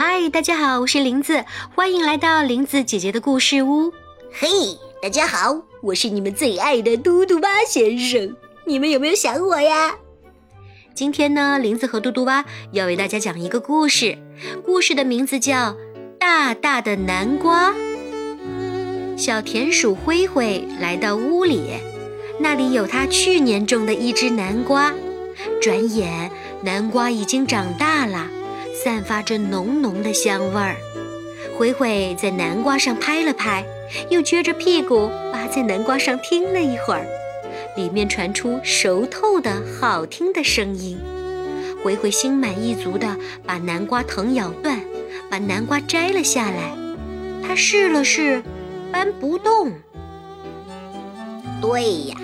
嗨，大家好，我是林子，欢迎来到林子姐姐的故事屋。嘿，大家好，我是你们最爱的嘟嘟蛙先生，你们有没有想我呀？今天呢，林子和嘟嘟蛙要为大家讲一个故事，故事的名字叫《大大的南瓜》。小田鼠灰灰来到屋里，那里有他去年种的一只南瓜，转眼南瓜已经长大了。散发着浓浓的香味儿，灰灰在南瓜上拍了拍，又撅着屁股扒在南瓜上听了一会儿，里面传出熟透的好听的声音。灰灰心满意足地把南瓜藤咬断，把南瓜摘了下来。他试了试，搬不动。对呀，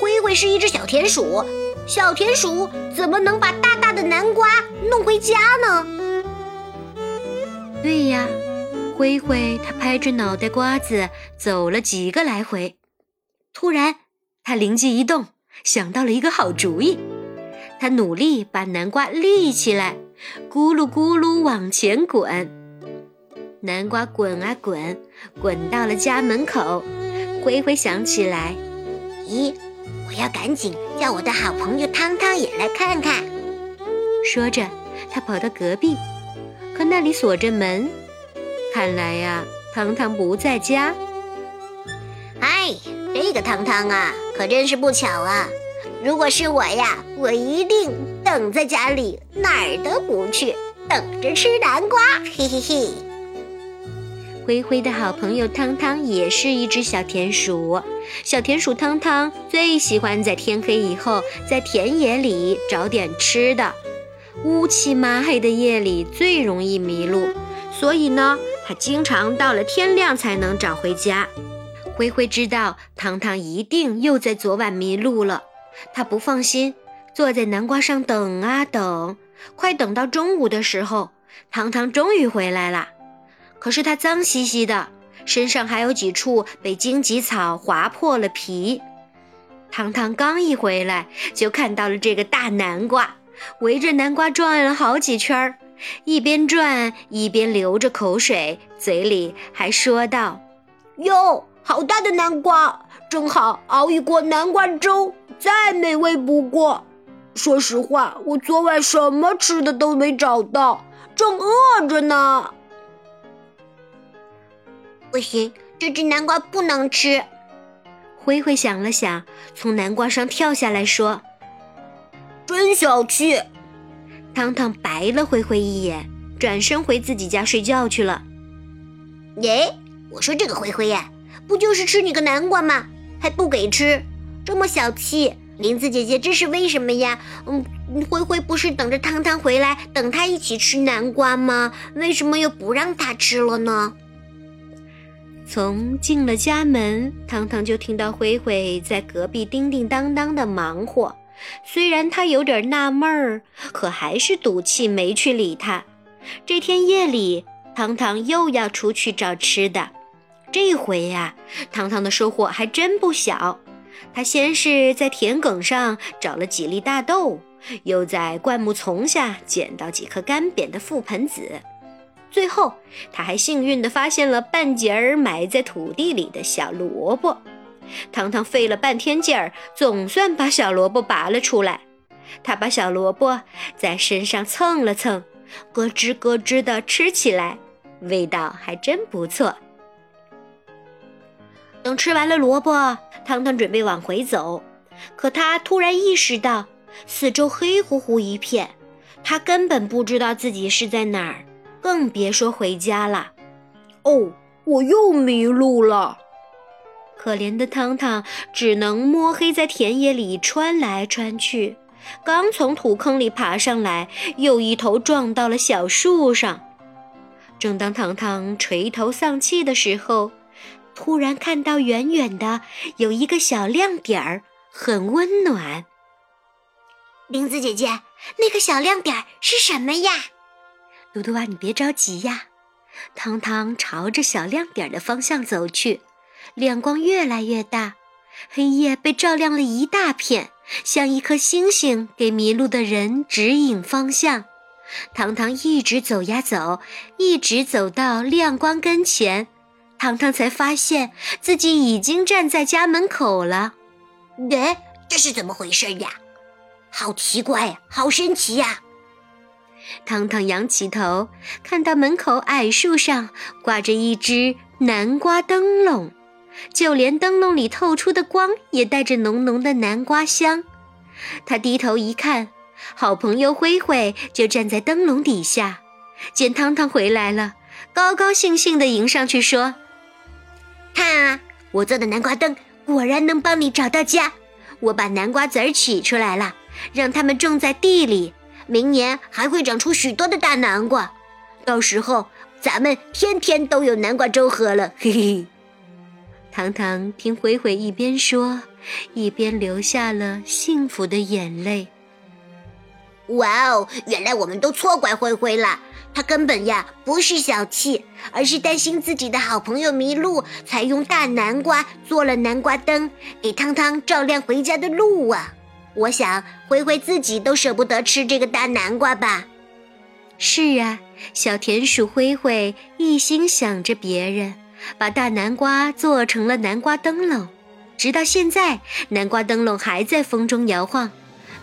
灰灰是一只小田鼠，小田鼠怎么能把大大的南瓜弄回家呢？对呀，灰灰他拍着脑袋瓜子走了几个来回，突然他灵机一动，想到了一个好主意。他努力把南瓜立起来，咕噜咕噜往前滚。南瓜滚啊滚，滚到了家门口。灰灰想起来，咦，我要赶紧叫我的好朋友汤汤也来看看。说着，他跑到隔壁。可那里锁着门，看来呀，汤汤不在家。哎，这个汤汤啊，可真是不巧啊！如果是我呀，我一定等在家里，哪儿都不去，等着吃南瓜。嘿嘿嘿。灰灰的好朋友汤汤也是一只小田鼠，小田鼠汤汤最喜欢在天黑以后在田野里找点吃的。乌漆麻黑的夜里最容易迷路，所以呢，他经常到了天亮才能找回家。灰灰知道糖糖一定又在昨晚迷路了，他不放心，坐在南瓜上等啊等。快等到中午的时候，糖糖终于回来了。可是他脏兮兮的，身上还有几处被荆棘草划破了皮。糖糖刚一回来，就看到了这个大南瓜。围着南瓜转了好几圈儿，一边转一边流着口水，嘴里还说道：“哟，好大的南瓜，正好熬一锅南瓜粥，再美味不过。说实话，我昨晚什么吃的都没找到，正饿着呢。不行，这只南瓜不能吃。”灰灰想了想，从南瓜上跳下来说。真小气！汤汤白了灰灰一眼，转身回自己家睡觉去了。耶，我说这个灰灰呀，不就是吃你个南瓜吗？还不给吃，这么小气！林子姐姐，这是为什么呀？嗯，灰灰不是等着汤汤回来，等他一起吃南瓜吗？为什么又不让他吃了呢？从进了家门，汤汤就听到灰灰在隔壁叮叮当当的忙活。虽然他有点纳闷儿，可还是赌气没去理他。这天夜里，糖糖又要出去找吃的。这回呀，糖糖的收获还真不小。他先是在田埂上找了几粒大豆，又在灌木丛下捡到几颗干瘪的覆盆子，最后他还幸运地发现了半截儿埋在土地里的小萝卜。糖糖费了半天劲儿，总算把小萝卜拔了出来。他把小萝卜在身上蹭了蹭，咯吱咯吱地吃起来，味道还真不错。等吃完了萝卜，糖糖准备往回走，可他突然意识到四周黑乎乎一片，他根本不知道自己是在哪儿，更别说回家了。哦，我又迷路了。可怜的汤汤只能摸黑在田野里穿来穿去，刚从土坑里爬上来，又一头撞到了小树上。正当糖糖垂头丧气的时候，突然看到远远的有一个小亮点儿，很温暖。玲子姐姐，那个小亮点儿是什么呀？嘟嘟啊，你别着急呀。汤汤朝着小亮点的方向走去。亮光越来越大，黑夜被照亮了一大片，像一颗星星给迷路的人指引方向。糖糖一直走呀走，一直走到亮光跟前，糖糖才发现自己已经站在家门口了。哎，这是怎么回事呀？好奇怪，好神奇呀！糖糖仰起头，看到门口矮树上挂着一只南瓜灯笼，就连灯笼里透出的光也带着浓浓的南瓜香。他低头一看，好朋友灰灰就站在灯笼底下，见汤汤回来了，高高兴兴地迎上去说：“看啊，我做的南瓜灯果然能帮你找到家。我把南瓜籽儿取出来了，让它们种在地里。”明年还会长出许多的大南瓜，到时候咱们天天都有南瓜粥喝了。嘿嘿。糖糖听灰灰一边说，一边流下了幸福的眼泪。哇哦，原来我们都错怪灰灰了，他根本呀不是小气，而是担心自己的好朋友迷路，才用大南瓜做了南瓜灯，给汤汤照亮回家的路啊。我想，灰灰自己都舍不得吃这个大南瓜吧？是啊，小田鼠灰灰一心想着别人，把大南瓜做成了南瓜灯笼。直到现在，南瓜灯笼还在风中摇晃。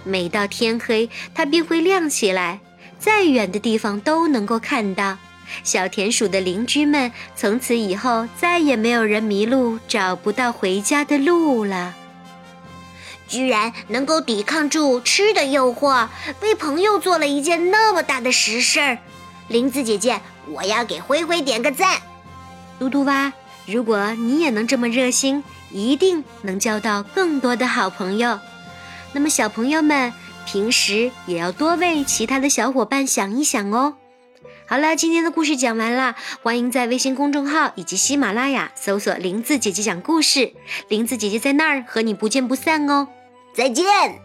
每到天黑，它便会亮起来，再远的地方都能够看到。小田鼠的邻居们从此以后再也没有人迷路，找不到回家的路了。居然能够抵抗住吃的诱惑，为朋友做了一件那么大的实事儿。林子姐姐，我要给灰灰点个赞。嘟嘟蛙，如果你也能这么热心，一定能交到更多的好朋友。那么小朋友们平时也要多为其他的小伙伴想一想哦。好了，今天的故事讲完了，欢迎在微信公众号以及喜马拉雅搜索“林子姐姐讲故事”，林子姐姐在那儿和你不见不散哦。再见。